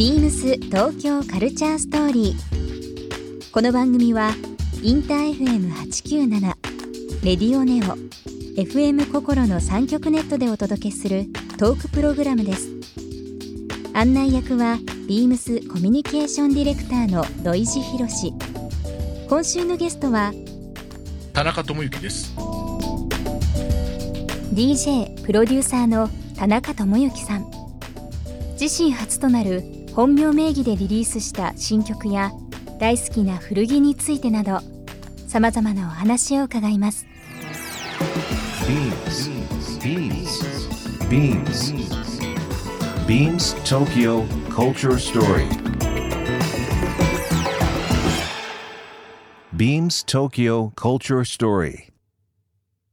ビームス東京カルチャーストーリー。この番組はインター FM897 レディオネオ FM 心の三極ネットでお届けするトークプログラムです。案内役はビームスコミュニケーションディレクターの土井博志。今週のゲストは田中智之です DJ プロデューサーの田中智之さん自身初となる本名名義でリリースした新曲や大好きな古着についてなどさまざまなお話を伺います BeamsBeamsBeamsTokyo Culture Story Beams Tokyo Culture Story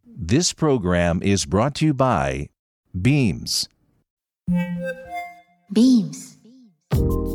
This program is brought to you by Beams Beams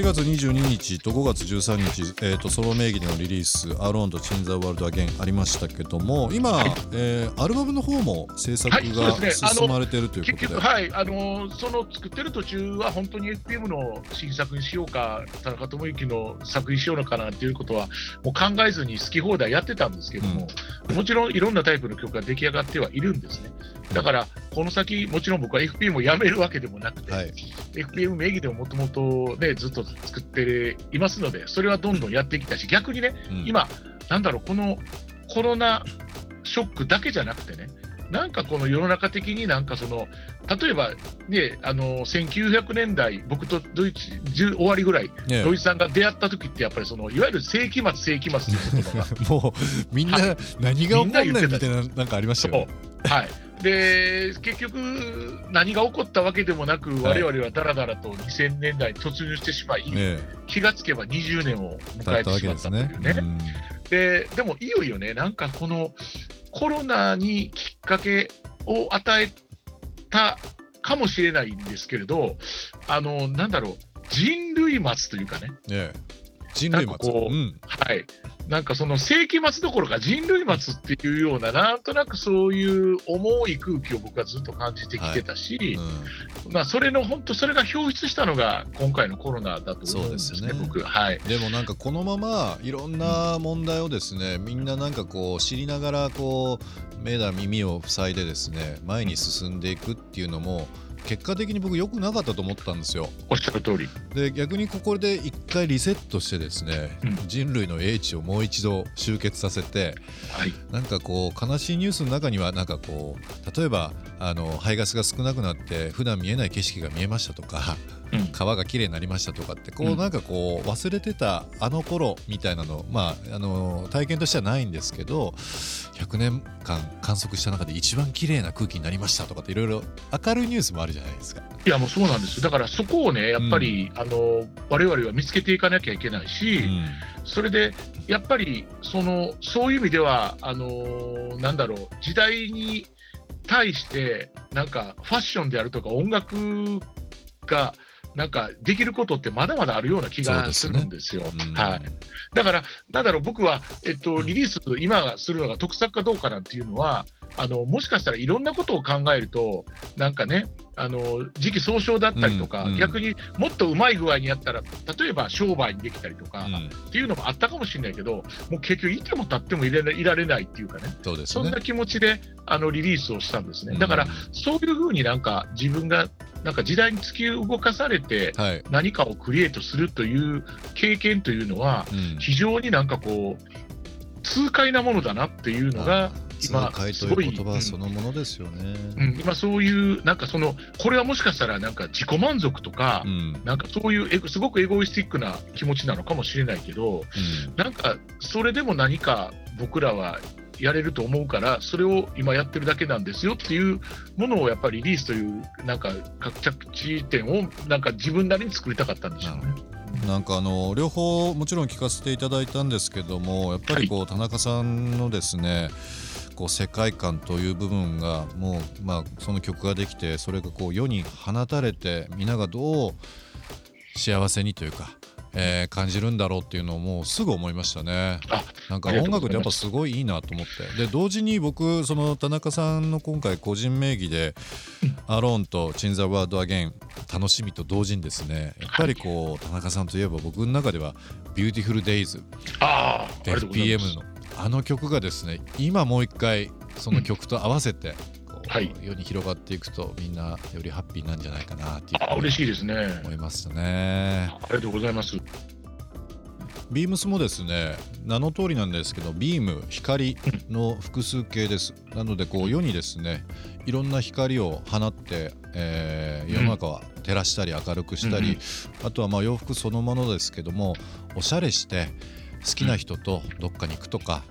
4月22日と5月13日、えー、とソロ名義でのリリース「アローンとチン・ザ・ワールド・アゲン」ありましたけども今、えーアルバムの方も制作はいが進まれているということで、結局、はい、あのーその作ってる途中は、本当に FPM の新作にしようか、田中智之の作品しようのかなっていうことは、もう考えずに好き放題やってたんですけども、もちろんいろんなタイプの曲が出来上がってはいるんですね。だから、この先、もちろん僕は FPM をやめるわけでもなくて、はい。FPM 名義でももともとね、ずっと作っていますので、それはどんどんやってきたし、逆にね、うん。今、なんだろう、このコロナショックだけじゃなくてね、なんかこの世の中的になんかその、例えばね、あの1900年代、僕とドイツ10終わりぐらい、ねドイツさんが出会った時って、やっぱりそのいわゆる世紀末、世紀末いう言葉が。もうみんなは何が起こんないみたいななんかありましたよね。はい、で結局、何が起こったわけでもなく、はい。我々はだらだらと2000年代に突入してしまい、ね気がつけば20年を迎えてしまったといけですね。う。ね。ででもいよいよね、なんかこのコロナにきっかけを与えたかもしれないんですけれど、あのなんだろう、人類末というかね人類末。なんかこううん。はい、なんかその世紀末どころか人類末っていうような、なんとなくそういう重い空気を僕はずっと感じてきてたし、まあ、それの本当、それが表出したのが今回のコロナだと思うんですね、ね。僕。はい。でもなんかこのままいろんな問題をですねみんななんかこう知りながらこう目だ耳を塞いでですね前に進んでいくっていうのも結果的に僕良くなかったと思ったんですよ。おっしゃる通り。で逆にここで一回リセットしてですね、うん人類の英知をもう一度集結させてはいなんかこう悲しいニュースの中にはなんかこう例えばあの排ガスが少なくなって普段見えない景色が見えましたとか、うん川がきれいになりましたとかってこううん。なんかこう忘れてたあの頃みたいなのまああの体験としてはないんですけど100年間観測した中で一番綺麗な空気になりましたとかっていろいろ明るいニュースもあるじゃないですか。いやもうそうなんです。よだからそこをね、やっぱり、あの我々は見つけていかなきゃいけないし、うん。それでやっぱりそのそういう意味では、あのなんだろう、時代に対して、なんかファッションであるとか、音楽がなんかできることってまだまだあるような気がするんですよ。うん。はい、だから、なんだろう、僕は、えっと、リリース、今するのが得策かどうかなんていうのは、あのもしかしたらいろんなことを考えると、なんかね、あの時期尚早だったりとか、うんうん。逆にもっとうまい具合にやったら、例えば商売にできたりとか、うん。っていうのもあったかもしれないけど、もう結局、いても立ってもいれないられないっていうかね、そうですね。そんな気持ちであのリリースをしたんですね。うん。だから、そういうふうになんか自分がなんか時代に突き動かされて、はい、何かをクリエイトするという経験というのは、うん。非常になんかこう、痛快なものだなっていうのが、今痛快という言葉そのものですよね。うん、今そういう、なんかその、これはもしかしたらなんか自己満足とか、うん。なんかそういうすごくエゴイスティックな気持ちなのかもしれないけど、なんかそれでも何か僕らはやれると思うから、それを今やってるだけなんですよっていうものをやっぱりリリースという、なんか着地点をなんか自分なりに作りたかったんでしょうね。なんかあの両方もちろん聞かせていただいたんですけどもやっぱりこう田中さんのですねこう世界観という部分がもう、まあ、その曲ができてそれがこう世に放たれて皆がどう幸せにというか、えー感じるんだろうっていうのをもうすぐ思いましたね。あなんか音楽ってやっぱすすごいいいなと思って。で同時に僕その田中さんの今回個人名義で「Alone」と「Change the World Again」楽しみと同時にですねやっぱりこう田中さんといえば僕の中では「Beautiful Days FPM のあの曲がですね今もう一回その曲と合わせてはい世に広がっていくとみんなよりハッピーなんじゃないかなっていうあ嬉しいいですね。思いましたね。ありがとうございます。ビームスもですね名の通りなんですけどビーム光の複数形ですなのでこう世にですねいろんな光を放って、えー世の中は照らしたり明るくしたり、あとはまあ洋服そのものですけどもおしゃれして好きな人とどっかに行くとか、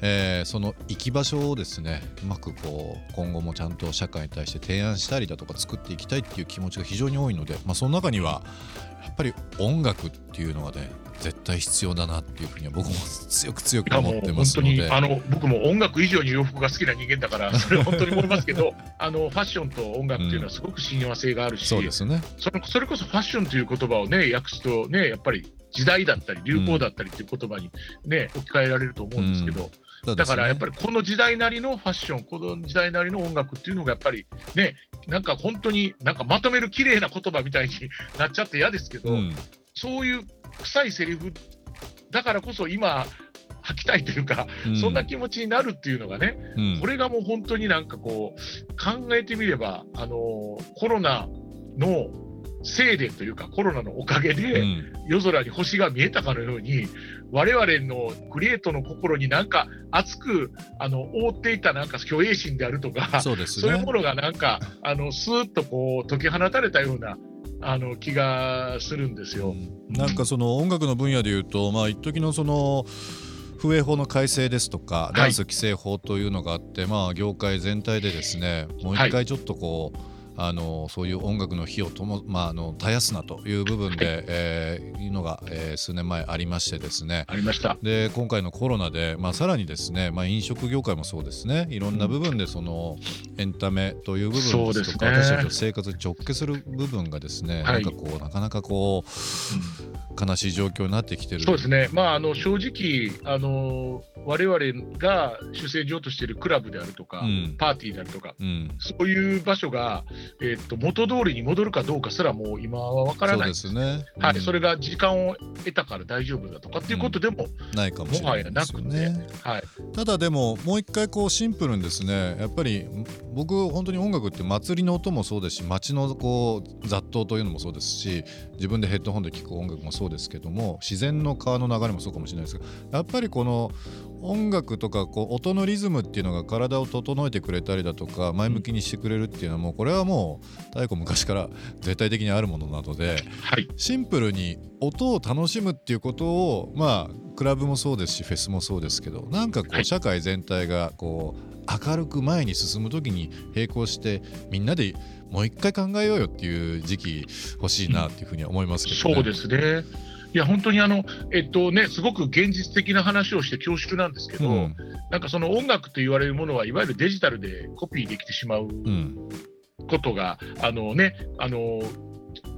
えーその行き場所をですねうまくこう今後もちゃんと社会に対して提案したりだとか作っていきたいっていう気持ちが非常に多いので、まあ、その中にはやっぱり音楽っていうのがね絶対必要だなっていうふうには僕も強く強く思ってま本当にすので。あの僕も音楽以上に洋服が好きな人間だから、それは本当に思いますけど、あのファッションと音楽っていうのはすごく親和性があるし、そうですね。それそれこそファッションという言葉をね訳すとねやっぱり時代だったり流行だったりっていう言葉にね置き換えられると思うんですけど、だからやっぱりりこの時代なりのファッション、この時代なりの音楽っていうのがやっぱりね、なんか本当になんかまとめる綺麗な言葉みたいになっちゃって嫌ですけど、うん、そういう臭いセリフだからこそ今吐きたいというか、うん。そんな気持ちになるっていうのがね、うん。これがもう本当になんかこう考えてみれば、あのコロナのせいでというかコロナのおかげで、うん夜空に星が見えたかのように我々のクリエイトの心になんか熱くあの覆っていたなんか虚栄心であるとかそうですねそういうも。のがなんかあのスーッとこう解き放たれたようなあの気がするんですよ。なんかその音楽の分野でいうと、まあ一時のその風営法の改正ですとか、いダンス規制法というのがあって、まあ業界全体でですね、もう一回ちょっとこう、あのそういう音楽の火をとも、まあ、あの絶やすなという部分で、えーいうのが、えー数年前ありましてですね、ありました。で今回のコロナで、まあ、さらにですね、まあ、飲食業界もそうですね。いろんな部分でそのエンタメという部分ですとかね。私たちの生活に直結する部分がですね、はい。なんかこうなかなかこう悲しい状況になってきてる。そうですね、まあ、あの正直、あの我々が主戦場としているクラブであるとか、うん。パーティーであるとか、うん、そういう場所が、えっと元通りに戻るかどうかすらもう今は分からない。ですね、はい、うん。それが時間を得たから大丈夫だとかっていうことでも、ないかもしれないもはや。はい、ただでももう一回こうシンプルにですねやっぱり僕本当に音楽って祭りの音もそうですし街のこう雑踏というのもそうですし自分でヘッドホンで聴く音楽もそうですけども自然の川の流れもそうかもしれないですけどやっぱりこの音楽とかこう音のリズムっていうのが体を整えてくれたりだとか前向きにしてくれるっていうのはもうこれはもう太古昔から絶対的にあるものなので はい、シンプルに音を楽しむっていうことをまあクラブもそうですしフェスもそうですけどなんかこはいう社会全体がこう明るく前に進む時に並行してみんなでもう一回考えようよっていう時期欲しいなっていうふうには思いますけどね。そうですね。いや本当にあの、えっとね、すごく現実的な話をして恐縮なんですけど、うん。なんかその音楽と言われるものはいわゆるデジタルでコピーできてしまううん。ことが、あのね、あの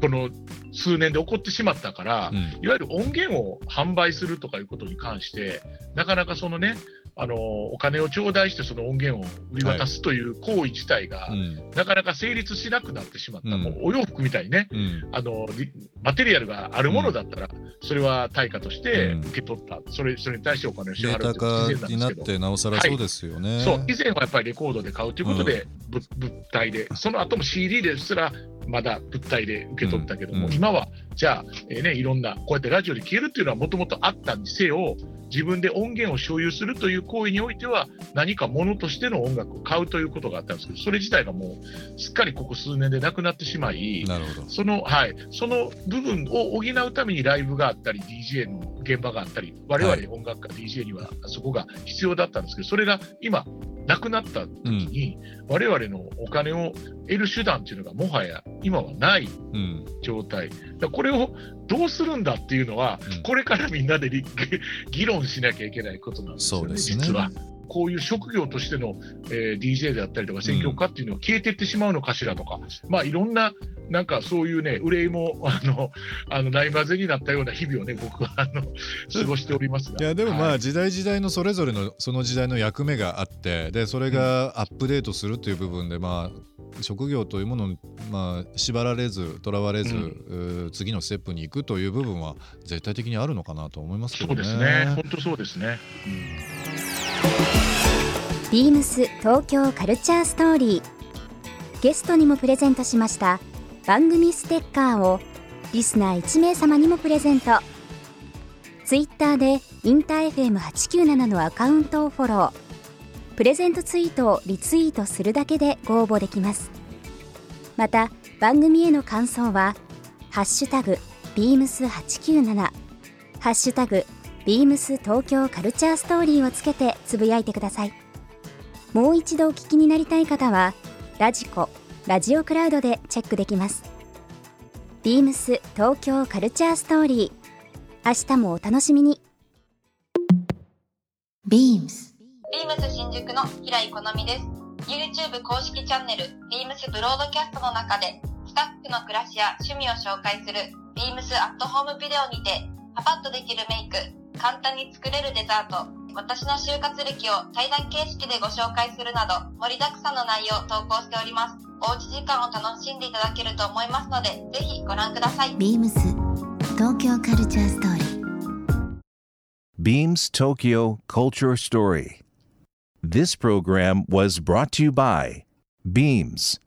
この数年で起こってしまったから、うん。いわゆる音源を販売するとかいうことに関して、なかなかそのね、あのお金を頂戴してその音源を売り渡すという行為自体が、うんなかなか成立しなくなってしまった、うん。もうお洋服みたいにね、うん。あのリマテリアルがあるものだったら、それは対価としてうん。受け取った、それそれに対してお金を支払うっていうのは自然化になんですけど。てなおさらそうですよね。そう。以前はやっぱりレコードで買うということで、ぶ物体で、その後も CD ですらまだ物体で受け取ったけども、今はじゃあ、えーね、いろんな、こうやってラジオで消えるっていうのはもともとあったにせよ、自分で音源を所有するという行為においては、何かものとしての音楽を買うということがあったんですけど、それ自体がもうすっかりここ数年でなくなってしまい、なるほど。その,、はい、その部分を補うためにライブがあったり、DJ の現場があったり、我々音楽家、DJ にはそこが必要だったんですけど、それが今、なくなった時に、我々のお金を得る手段っていうのが、もはや今はないうん。状態、だからこれをどうするんだっていうのは、うん。これからみんなでり 議論しなきゃいけないことなんですよね、そうですね。実は。こういう職業としての、えー DJ であったりとか、選曲家っていうのは消えていってしまうのかしらとか、まあ、いろんな、なんかそういうね、憂いもあのあのないまぜになったような日々をね、僕はあの過ごしておりますが。いやでもまはいあ時代時代のそれぞれのその時代の役目があってでそれがアップデートするという部分でまあ職業というものにまあ縛られずとらわれず、うん次のステップに行くという部分は絶対的にあるのかなと思いますけそうどね。ですね、本当そうですね。ビームス東京カルチャーストーリー。ゲストにもプレゼントしました。番組ステッカーをリスナー1名様にもプレゼント。ツイッターでインター FM897 のアカウントをフォロー。プレゼントツイートをリツイートするだけでご応募できます。また番組への感想は「ハッシュタグビームス897」ハッシュタグビームス東京カルチャーストーリーをつけてつぶやいてください。もう一度お聞きになりたい方はラジコラジオクラウドでチェックできます。ビームス東京カルチャーストーリー。明日もお楽しみに。ビームス。ビームス新宿の平井好美です。YouTube 公式チャンネル、ビームスブロードキャストの中で、スタッフの暮らしや趣味を紹介する、ビームスアットホームビデオにて、パパッとできるメイク、簡単に作れるデザート、私の就活歴を対談形式でご紹介するなど、盛りだくさんの内容を投稿しております。おうち時間を楽しんでいただけると思いますので、ぜひご覧ください。ビームス東京カルチャーストーリー Beams Tokyo Culture Story. This program was brought to you by Beams.